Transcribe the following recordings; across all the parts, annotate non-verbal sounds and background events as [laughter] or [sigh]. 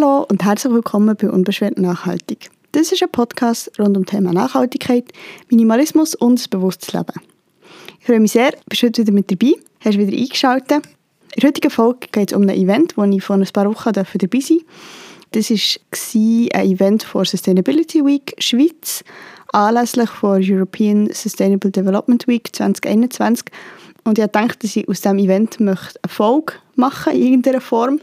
Hallo und herzlich willkommen bei Unbeschwert Nachhaltig. Das ist ein Podcast rund um das Thema Nachhaltigkeit, Minimalismus und das bewusstes Leben. Ich freue mich sehr, bist heute wieder mit dabei, hast wieder eingeschaltet. In der heutigen Folge geht es um ein Event, wo ich vor ein paar Wochen dabei sein Das war ein Event vor Sustainability Week Schweiz, anlässlich der European Sustainable Development Week 2021. Und ich dachte, dass ich aus diesem Event möchte eine Folge machen in irgendeiner Form.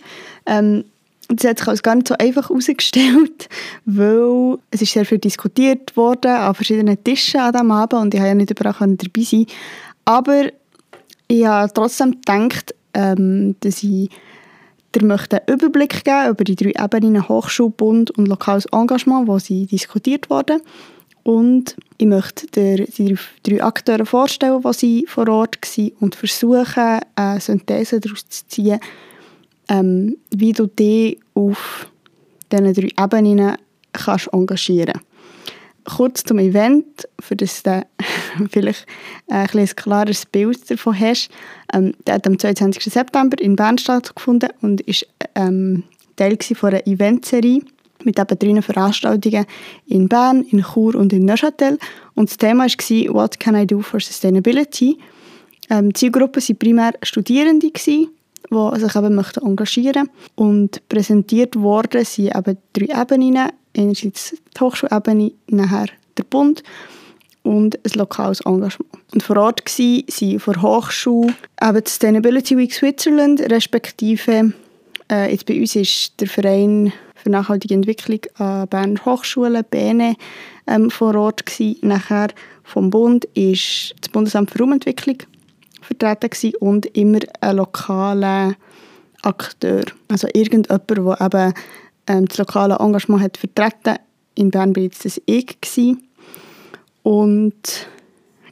Ähm, das hat sich als gar nicht so einfach herausgestellt, [laughs] weil es ist sehr viel diskutiert wurde an verschiedenen Tischen an diesem Abend und ich habe ja nicht überall dabei sein Aber ich habe trotzdem gedacht, ähm, dass ich dir einen Überblick geben über die drei Ebenen Hochschul, Bund und lokales Engagement, wo sie diskutiert wurden. Und ich möchte dir die drei Akteure vorstellen, die sie vor Ort waren und versuchen, eine Synthese daraus zu ziehen, ähm, wie du dich auf diesen drei Ebenen kannst engagieren Kurz zum Event, für das du [laughs] vielleicht ein, ein klares Bild davon hast. Ähm, der hat am 22. September in Bern stattgefunden und war ähm, Teil von einer Eventserie mit eben drei Veranstaltungen in Bern, in Chur und in Neuchâtel. Und das Thema war «What can I do for sustainability?» ähm, Die Zielgruppe waren primär Studierende, die sich eben möchten engagieren Und präsentiert worden sind eben drei Ebenen. Einerseits die Hochschulebene, nachher der Bund und ein lokales Engagement. Und vor Ort waren von Hochschule eben die Sustainability Week Switzerland, respektive äh, jetzt bei uns ist der Verein für nachhaltige Entwicklung an Berner Hochschule, BNE, ähm, vor Ort gewesen. Nachher vom Bund ist das Bundesamt für Raumentwicklung vertreten gewesen und immer ein lokaler Akteur. Also irgendjemand, der eben ähm, das lokale Engagement hat vertreten. In Bern war das ich. Gewesen. Und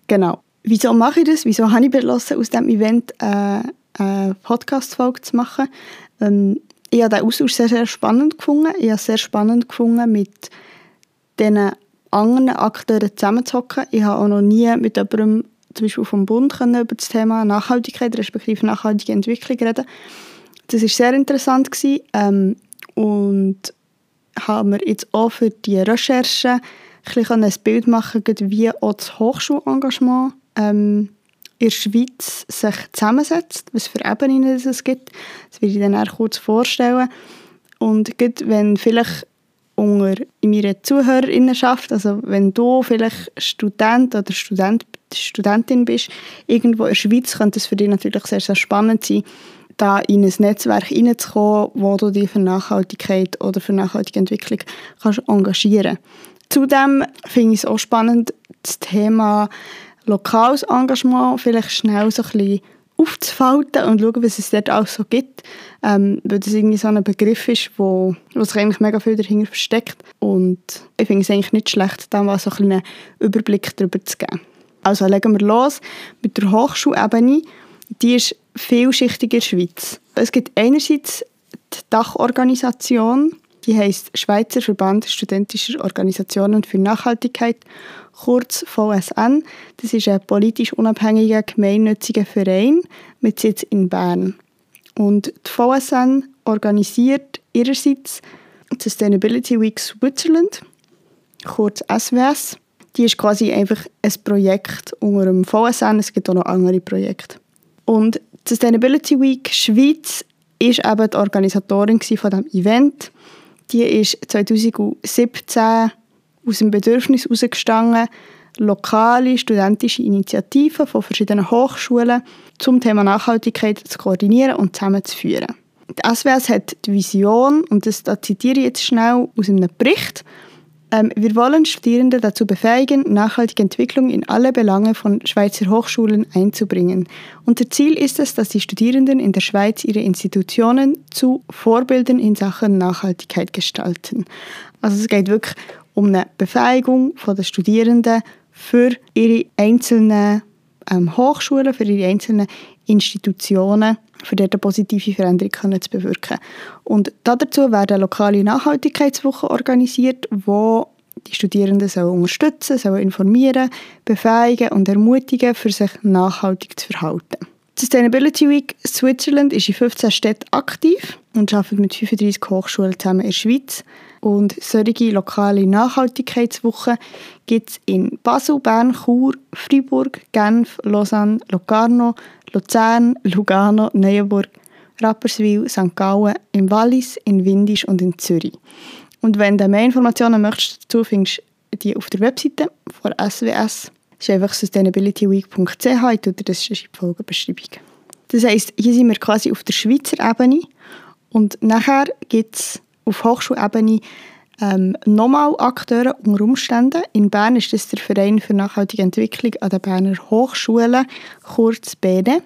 genau. Wieso mache ich das? Wieso habe ich beschlossen, aus diesem Event äh, eine Podcast-Folge zu machen? Ähm, ich habe den Austausch sehr, sehr spannend gefunden. Ich habe es sehr spannend gefunden, mit diesen anderen Akteuren zusammenzuhocken. Ich habe auch noch nie mit jemandem, zum Beispiel vom Bund, können über das Thema Nachhaltigkeit, respektive nachhaltige Entwicklung reden. Das war sehr interessant. Gewesen. Ähm, und haben wir jetzt auch für die Recherche ein, ein Bild machen wie auch das Hochschulengagement ähm, in der Schweiz sich zusammensetzt, was für Ebenen es gibt. Das werde ich dann kurz vorstellen. Und wenn vielleicht unter meiner Zuhörerinnenschaft, also wenn du vielleicht Student oder Student, Studentin bist, irgendwo in der Schweiz, könnte es für dich natürlich sehr, sehr spannend sein, da in ein Netzwerk hineinzukommen, wo du dich für Nachhaltigkeit oder für nachhaltige Entwicklung kannst engagieren Zudem finde ich es auch spannend, das Thema lokales Engagement vielleicht schnell so ein bisschen aufzufalten und schauen, was es dort auch so gibt. Ähm, weil das irgendwie so ein Begriff ist, wo, wo sich eigentlich mega viel dahinter versteckt. Und ich finde es eigentlich nicht schlecht, da mal so ein einen Überblick darüber zu geben. Also legen wir los mit der Hochschulebene. Die ist vielschichtig in der Schweiz. Es gibt einerseits die Dachorganisation, die heißt Schweizer Verband studentischer Organisationen für Nachhaltigkeit kurz VSN. Das ist ein politisch unabhängiger gemeinnütziger Verein mit Sitz in Bern. Und die VSN organisiert ihrerseits Sustainability Week Switzerland, kurz SWS. Die ist quasi einfach ein Projekt unter dem VSN. Es gibt auch noch andere Projekte. Und die Sustainability Week Schweiz ist eben die Organisatorin von diesem Event. Die ist 2017 aus dem Bedürfnis herausgestanden, lokale studentische Initiativen von verschiedenen Hochschulen zum Thema Nachhaltigkeit zu koordinieren und zusammenzuführen. Die SWS hat die Vision, und das da zitiere ich jetzt schnell aus einem Bericht, wir wollen Studierende dazu befähigen, nachhaltige Entwicklung in alle Belange von Schweizer Hochschulen einzubringen. Unser Ziel ist es, dass die Studierenden in der Schweiz ihre Institutionen zu Vorbildern in Sachen Nachhaltigkeit gestalten. Also es geht wirklich um eine Befähigung der Studierenden für ihre einzelnen ähm, Hochschulen, für ihre einzelnen Institutionen, für dort eine positive Veränderung zu bewirken. Und dazu werden lokale Nachhaltigkeitswochen organisiert, wo die Studierenden sollen unterstützen, sollen informieren, befähigen und ermutigen, für sich nachhaltig zu verhalten. Sustainability Week Switzerland ist in 15 Städten aktiv und arbeitet mit 35 Hochschulen zusammen in der Schweiz. Und solche lokale Nachhaltigkeitswochen gibt es in Basel, Bern, Chur, Freiburg, Genf, Lausanne, Locarno, Luzern, Lugano, Neuenburg, Rapperswil, St. Gallen, im Wallis, in Windisch und in Zürich. Und wenn du mehr Informationen möchtest dazu, findest du die auf der Webseite von SWS. Das ist einfach sustainabilityweek.ch, ich tue dir das in die Folgenbeschreibung. Das heisst, hier sind wir quasi auf der Schweizer Ebene und nachher gibt es auf Hochschulebene ähm, nochmal Akteure unter Umständen. In Bern ist das der Verein für nachhaltige Entwicklung an den Berner Hochschulen, kurz BENE.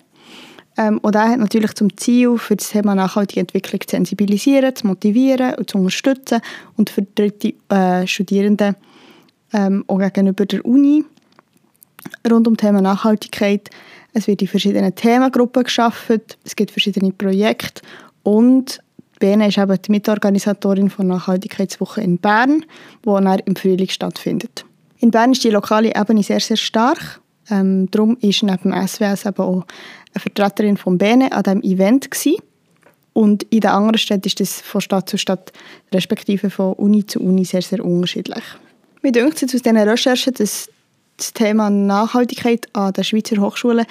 Ähm, und er hat natürlich zum Ziel, für das Thema nachhaltige Entwicklung zu sensibilisieren, zu motivieren und zu unterstützen und für dritte äh, Studierende ähm, auch gegenüber der Uni rund um das Thema Nachhaltigkeit. Es wird in verschiedenen Themengruppen geschaffen, es gibt verschiedene Projekte und Bene ist eben die Mitorganisatorin von Nachhaltigkeitswoche in Bern, die dann im Frühling stattfindet. In Bern ist die lokale Ebene sehr, sehr stark. Ähm, darum ist neben dem SWS eben auch eine Vertreterin von Bene an diesem Event gewesen. Und in den anderen Städten ist das von Stadt zu Stadt, respektive von Uni zu Uni, sehr, sehr unterschiedlich. Mir denkt jetzt aus diesen Recherchen, dass das Thema Nachhaltigkeit an den Schweizer Hochschulen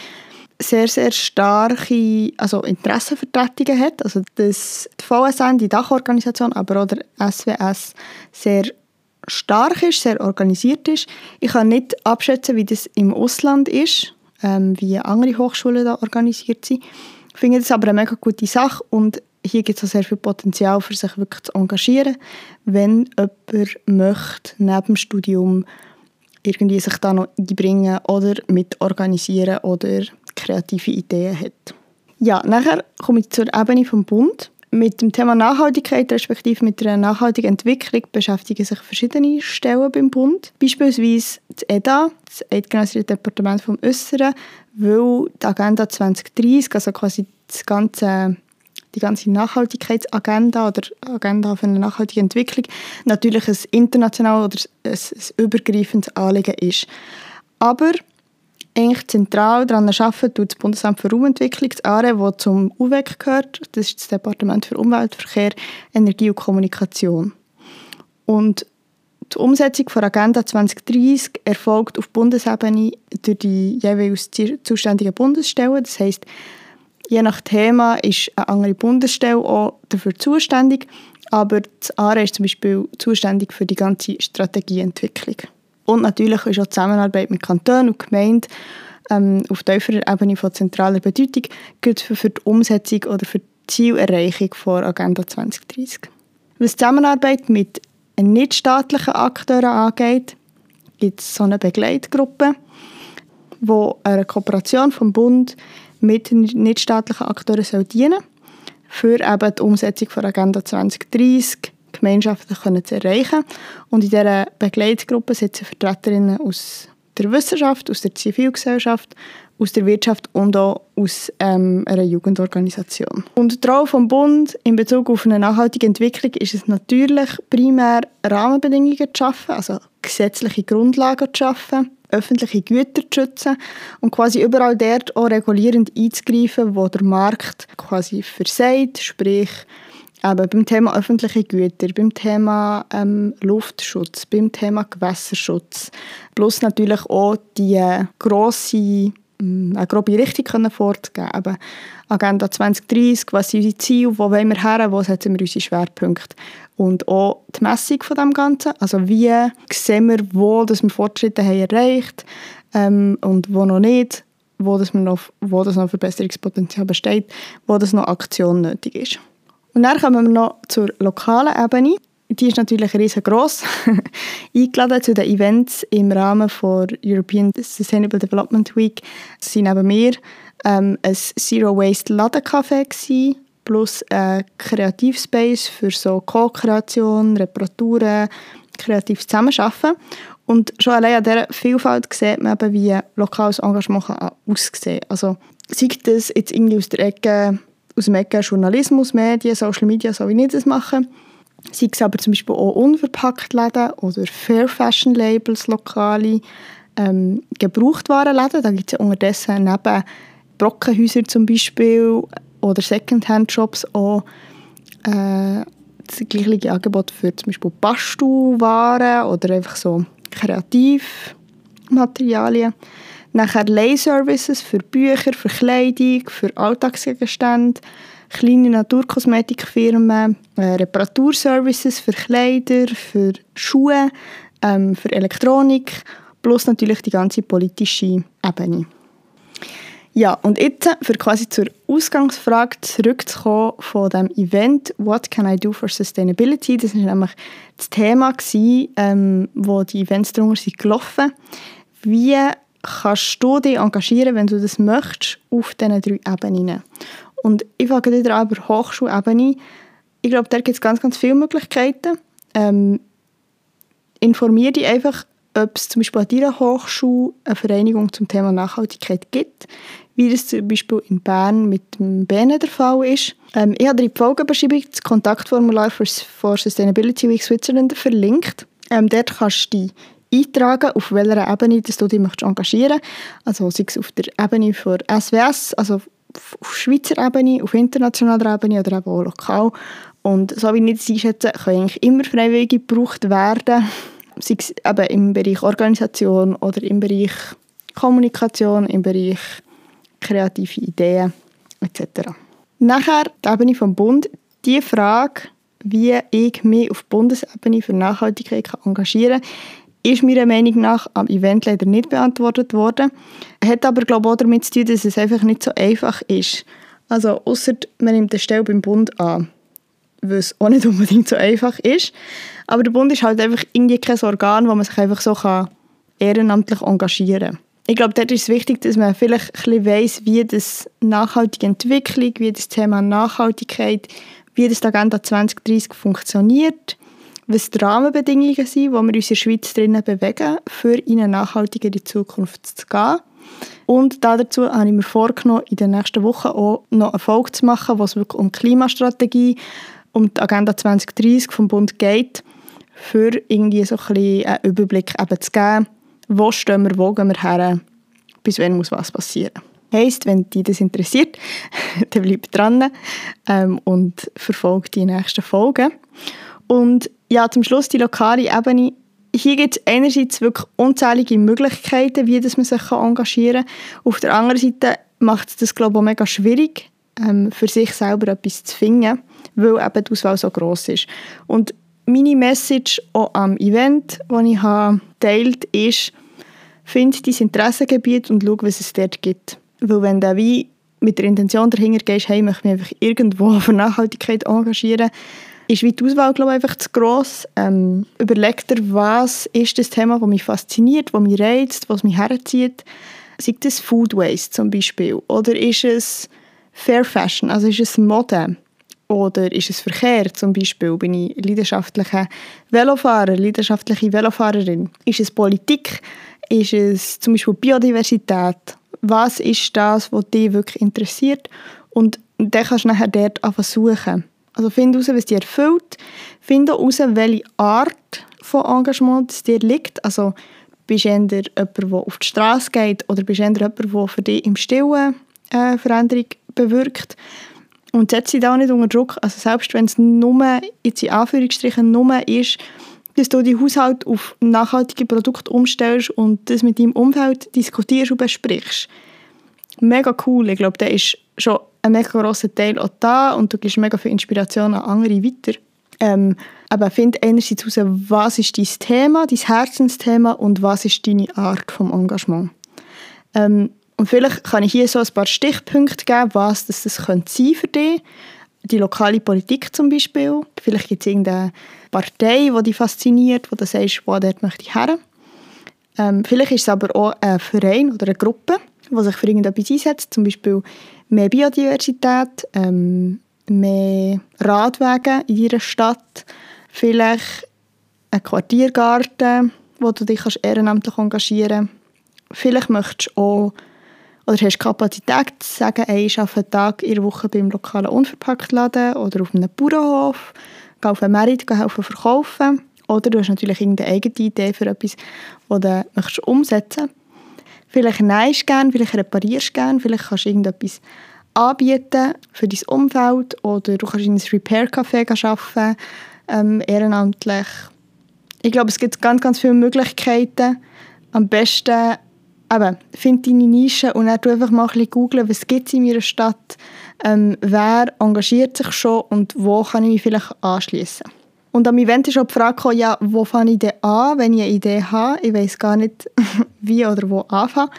sehr, sehr starke also Interessenvertretungen hat. Also dass die VSN, die Dachorganisation, aber auch der SWS sehr stark ist, sehr organisiert ist. Ich kann nicht abschätzen, wie das im Ausland ist, ähm, wie andere Hochschulen da organisiert sind. Ich finde das aber eine mega gute Sache und hier gibt es auch sehr viel Potenzial für sich wirklich zu engagieren, wenn jemand möchte, neben dem Studium irgendwie sich da noch einbringen oder mitorganisieren oder kreative Ideen hat. Ja, nachher komme ich zur Ebene vom Bund. Mit dem Thema Nachhaltigkeit respektive mit der nachhaltigen Entwicklung beschäftigen sich verschiedene Stellen beim Bund. Beispielsweise das EDA, das Eidgenössische Departement vom Äußeren, weil die Agenda 2030, also quasi das ganze, die ganze Nachhaltigkeitsagenda oder Agenda für eine nachhaltige Entwicklung natürlich ein international oder ein, ein übergreifendes Anliegen ist. Aber eigentlich zentral daran arbeiten tut das Bundesamt für Raumentwicklung, das ARE, das zum UWEC gehört. Das ist das Departement für Umwelt, Verkehr, Energie und Kommunikation. Und die Umsetzung der Agenda 2030 erfolgt auf Bundesebene durch die jeweils zuständigen Bundesstellen. Das heißt, je nach Thema ist eine andere Bundesstelle auch dafür zuständig, aber das ARE ist zum Beispiel zuständig für die ganze Strategieentwicklung. Und natürlich ist auch die Zusammenarbeit mit Kantonen und Gemeinden ähm, auf tieferer Ebene von zentraler Bedeutung für, für die Umsetzung oder für die Zielerreichung von Agenda 2030. Was die Zusammenarbeit mit nichtstaatlichen Akteuren angeht, gibt es so eine Begleitgruppe, die einer Kooperation vom Bund mit nichtstaatlichen Akteuren soll dienen für eben die Umsetzung von Agenda 2030 gemeinschaftlich zu erreichen. Und in dieser Begleitgruppe sitzen Vertreterinnen aus der Wissenschaft, aus der Zivilgesellschaft, aus der Wirtschaft und auch aus ähm, einer Jugendorganisation. Und die Rolle vom Bund in Bezug auf eine nachhaltige Entwicklung ist es natürlich primär Rahmenbedingungen zu schaffen, also gesetzliche Grundlagen zu schaffen, öffentliche Güter zu schützen und quasi überall dort auch regulierend einzugreifen, wo der Markt quasi versagt, sprich eben beim Thema öffentliche Güter, beim Thema ähm, Luftschutz, beim Thema Gewässerschutz, plus natürlich auch die grosse, mm, eine grobe Richtung können fortgeben. Agenda 2030, was sind unsere Ziele, wo wollen wir her, wo setzen wir unsere Schwerpunkte. Und auch die Messung von dem Ganzen, also wie sehen wir, wo dass wir Fortschritte haben erreicht ähm, und wo noch nicht, wo, das noch, wo das noch Verbesserungspotenzial besteht, wo das noch Aktion nötig ist. Und dann kommen wir noch zur lokalen Ebene. Die ist natürlich riesengroß. [laughs] Eingeladen zu den Events im Rahmen der European Sustainable Development Week sind neben mir ähm, ein Zero Waste Ladencafé plus ein Kreativspace für so Co-Kreation, Reparaturen, kreatives Zusammenarbeiten. Und schon allein an dieser Vielfalt sieht man eben, wie lokales Engagement aussehen kann. Also sei das jetzt irgendwie aus der Ecke aus dem Ecke Journalismus, Medien, Social Media, so wie ich das mache. Sei es aber zum Beispiel auch unverpackt Läden oder Fair Fashion Labels, lokale, ähm, Gebrauchtwarenläden. Da gibt es ja unterdessen neben Brockenhäusern zum Beispiel oder Secondhand-Shops auch äh, das gleiche Angebot für zum Beispiel Bastelwaren oder einfach so Kreativmaterialien. Nachher Lay-Services für Bücher, für Kleidung, für Alltagsgegenstände, kleine Naturkosmetikfirmen, äh, Reparaturservices für Kleider, für Schuhe, ähm, für Elektronik, plus natürlich die ganze politische Ebene. Ja, und jetzt, für quasi zur Ausgangsfrage zurückzukommen von dem Event «What can I do for sustainability?» Das war nämlich das Thema, gewesen, ähm, wo die Events darunter sind gelaufen. Wie kannst du dich engagieren, wenn du das möchtest, auf diesen drei Ebenen? Und ich fange wieder an über Hochschulebene. Ich glaube, da gibt es ganz, ganz viele Möglichkeiten. Ähm, informiere dich einfach, ob es zum Beispiel an deiner Hochschule eine Vereinigung zum Thema Nachhaltigkeit gibt wie das zum Beispiel in Bern mit dem BN der Fall ist. Ähm, ich habe in der Folgebeschreibung das Kontaktformular für, for Sustainability Week Switzerland verlinkt. Ähm, dort kannst du dich eintragen, auf welcher Ebene dass du dich möchtest engagieren möchtest. Also sei es auf der Ebene für SWS, also auf Schweizer Ebene, auf internationaler Ebene oder eben auch lokal. Und so wie ich das einschätze, können eigentlich immer Freiwillige gebraucht werden, sei es eben im Bereich Organisation oder im Bereich Kommunikation, im Bereich kreative Ideen etc. Nachher die Ebene vom Bund. Die Frage, wie ich mich auf Bundesebene für Nachhaltigkeit engagieren kann, ist meiner Meinung nach am Event leider nicht beantwortet worden. Hat aber glaube ich, auch damit zu tun, dass es einfach nicht so einfach ist. Also außer man nimmt eine Stelle beim Bund an, was auch nicht unbedingt so einfach ist. Aber der Bund ist halt einfach irgendwie kein Organ, wo man sich einfach so kann ehrenamtlich engagieren kann ich glaube, dort ist es wichtig, dass man vielleicht ein bisschen weiss, wie das nachhaltige Entwicklung, wie das Thema Nachhaltigkeit, wie das Agenda 2030 funktioniert, was die Rahmenbedingungen sind, wo wir uns in der Schweiz drinnen bewegen, für in eine nachhaltigere Zukunft zu gehen. Und dazu habe ich mir vorgenommen, in den nächsten Wochen auch noch eine Folge zu machen, was wirklich um Klimastrategie, um die Agenda 2030 vom Bund geht, für irgendwie so ein bisschen einen Überblick eben zu geben, wo stehen wir, wo gehen wir her, bis wann muss was passieren. Heisst, wenn dich das interessiert, [laughs] dann bleib dran ähm, und verfolge die nächsten Folgen. Und ja, zum Schluss die lokale Ebene. Hier gibt es einerseits wirklich unzählige Möglichkeiten, wie das man sich engagieren kann. Auf der anderen Seite macht es das, glaube ich, auch mega schwierig, ähm, für sich selber etwas zu finden, weil eben die Auswahl so gross ist. Und meine Message auch am Event, das ich habe geteilt ist, finde dein Interessengebiet und schau, was es dort gibt. Weil wenn du wie mit der Intention dahinter gehst, hey, ich möchte mich einfach irgendwo [laughs] für Nachhaltigkeit engagieren, ist die Auswahl glaube ich, einfach zu gross. Ähm, überleg dir, was ist das Thema, das mich fasziniert, das mich reizt, was mich herzieht. Sei das Food Waste zum Beispiel? Oder ist es Fair Fashion, also ist es Mode? Oder ist es Verkehr zum Beispiel? Bin ich leidenschaftliche Velofahrer, leidenschaftliche Velofahrerin? Ist es Politik? Ist es zum Beispiel Biodiversität? Was ist das, was dich wirklich interessiert? Und dann kannst du nachher dort suchen. Also finde heraus, was dich erfüllt. Finde heraus, welche Art von Engagement es dir liegt. Also bist du eher jemand, der auf die Straße geht oder bist du eher jemand, der für dich im Stillen äh, Veränderung bewirkt? Und setze dich da nicht unter Druck. Also selbst wenn es nur, jetzt in Anführungsstrichen, nur ist, dass du die Haushalt auf nachhaltige Produkte umstellst und das mit deinem Umfeld diskutierst und besprichst. Mega cool. Ich glaube, da ist schon ein mega grosser Teil auch da und du gibst mega viel Inspiration an andere weiter. Ähm, aber find einerseits heraus, was ist dein Thema, dein Herzensthema und was ist deine Art vom Engagement. Ähm, und vielleicht kann ich hier so ein paar Stichpunkte geben, was das, das könnte sein für dich. Die lokale Politik zum Beispiel. Vielleicht gibt es irgendeine Partei, die dich fasziniert, wo du sagst, wow, dort möchte ich her. Ähm, vielleicht ist es aber auch ein Verein oder eine Gruppe, die sich für irgendetwas einsetzt. Zum Beispiel mehr Biodiversität, ähm, mehr Radwege in deiner Stadt. Vielleicht ein Quartiergarten, wo du dich ehrenamtlich engagieren kannst. Vielleicht möchtest du auch oder hast Kapazität zu sagen, ey, ich arbeite einen Tag in der Woche beim lokalen Unverpacktladen oder auf einem Bauernhof, gehe auf einen Merit, helfen verkaufen. Oder du hast natürlich irgendeine eigene Idee für etwas, das du möchtest umsetzen Vielleicht nähst du gerne, vielleicht reparierst du gerne, vielleicht kannst du irgendetwas anbieten für dein Umfeld oder du kannst in einem Repair-Café arbeiten, ähm, ehrenamtlich. Ich glaube, es gibt ganz, ganz viele Möglichkeiten. Am besten eben, find deine Nische und dann einfach mal ein bisschen googeln, was gibt es in meiner Stadt, ähm, wer engagiert sich schon und wo kann ich mich vielleicht anschließen. Und am Event ist auch die Frage gekommen, ja, wo fange ich denn an, wenn ich eine Idee habe? Ich weiß gar nicht, [laughs] wie oder wo anfangen.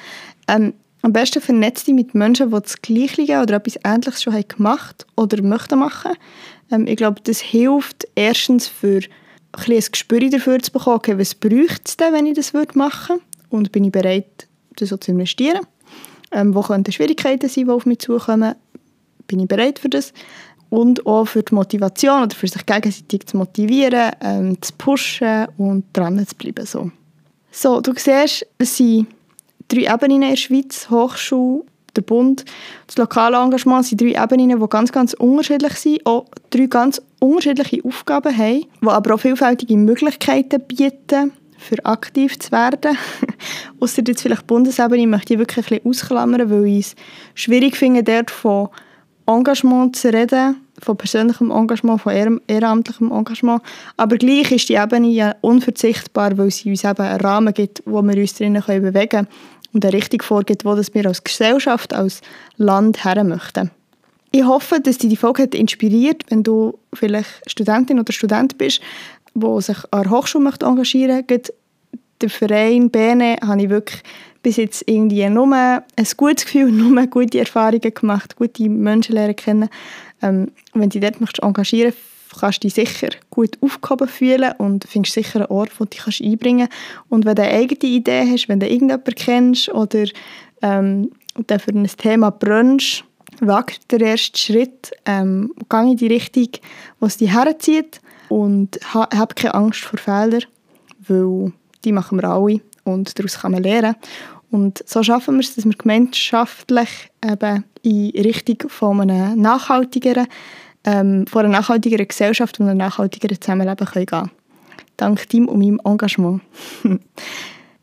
Ähm, am besten vernetzt dich mit Menschen, die das Gleiche oder etwas Ähnliches schon haben gemacht oder möchten machen. Ähm, ich glaube, das hilft erstens für ein, ein Gespür dafür zu bekommen, okay, was bräuchte es denn, wenn ich das machen würde und bin ich bereit, das so zu investieren. Ähm, wo könnten Schwierigkeiten sein, die auf mich zukommen? Bin ich bereit für das? Und auch für die Motivation oder für sich gegenseitig zu motivieren, ähm, zu pushen und dran zu bleiben. So. so, du siehst, es sind drei Ebenen in der Schweiz, Hochschule, der Bund, das lokale Engagement sind drei Ebenen, die ganz, ganz unterschiedlich sind, auch drei ganz unterschiedliche Aufgaben haben, die aber auch vielfältige Möglichkeiten bieten, für aktiv zu werden. [laughs] Außer jetzt vielleicht Bundesebene möchte ich wirklich ein bisschen ausklammern, weil ich es schwierig finde, dort von Engagement zu reden, von persönlichem Engagement, von ehrenamtlichem Engagement. Aber gleich ist die Ebene ja unverzichtbar, weil sie uns eben einen Rahmen gibt, wo wir uns drinnen bewegen können und eine Richtung vorgibt, wo wir als Gesellschaft, als Land her möchten. Ich hoffe, dass dich die Folge hat inspiriert, wenn du vielleicht Studentin oder Student bist, wo sich an der Hochschule engagieren möchte. Der Verein Bene habe ich wirklich bis jetzt irgendwie nur ein gutes Gefühl, [laughs] nur gute Erfahrungen gemacht, gute Menschen lernen kennen. Ähm, wenn du dich dort engagieren möchtest, kannst du dich sicher gut aufgehoben fühlen und findest sicher einen Ort, wo du dich einbringen kannst. Und wenn du eine eigene Idee hast, wenn du irgendjemanden kennst oder ähm, für ein Thema brennst, wag den ersten Schritt, ähm, geh in die Richtung, was dich herzieht und ha, hab keine Angst vor Fehlern, weil die machen wir alle und daraus kann man lernen. Und so schaffen wir es, dass wir gemeinschaftlich eben in Richtung von einer nachhaltigeren, ähm, von einer nachhaltigeren Gesellschaft und einem nachhaltigeren Zusammenleben können gehen Dank deinem und meinem Engagement. [laughs]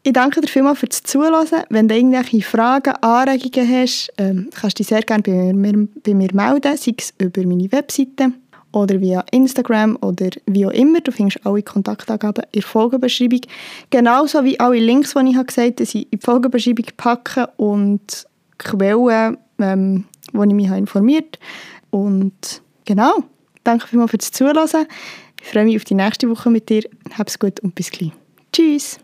ich danke dir vielmals fürs Zuhören. Wenn du irgendwelche Fragen, Anregungen hast, ähm, kannst du dich sehr gerne bei mir, bei mir melden, sei es über meine Webseite oder via Instagram oder wie auch immer. Du findest alle Kontaktangaben in der Folgenbeschreibung. Genauso wie alle Links, die ich gesagt habe, ich in die Folgenbeschreibung packe und Quellen, ähm, wo ich mich informiert habe. Und genau, danke vielmals fürs Zuhören. Ich freue mich auf die nächste Woche mit dir. Hab's gut und bis gleich. Tschüss!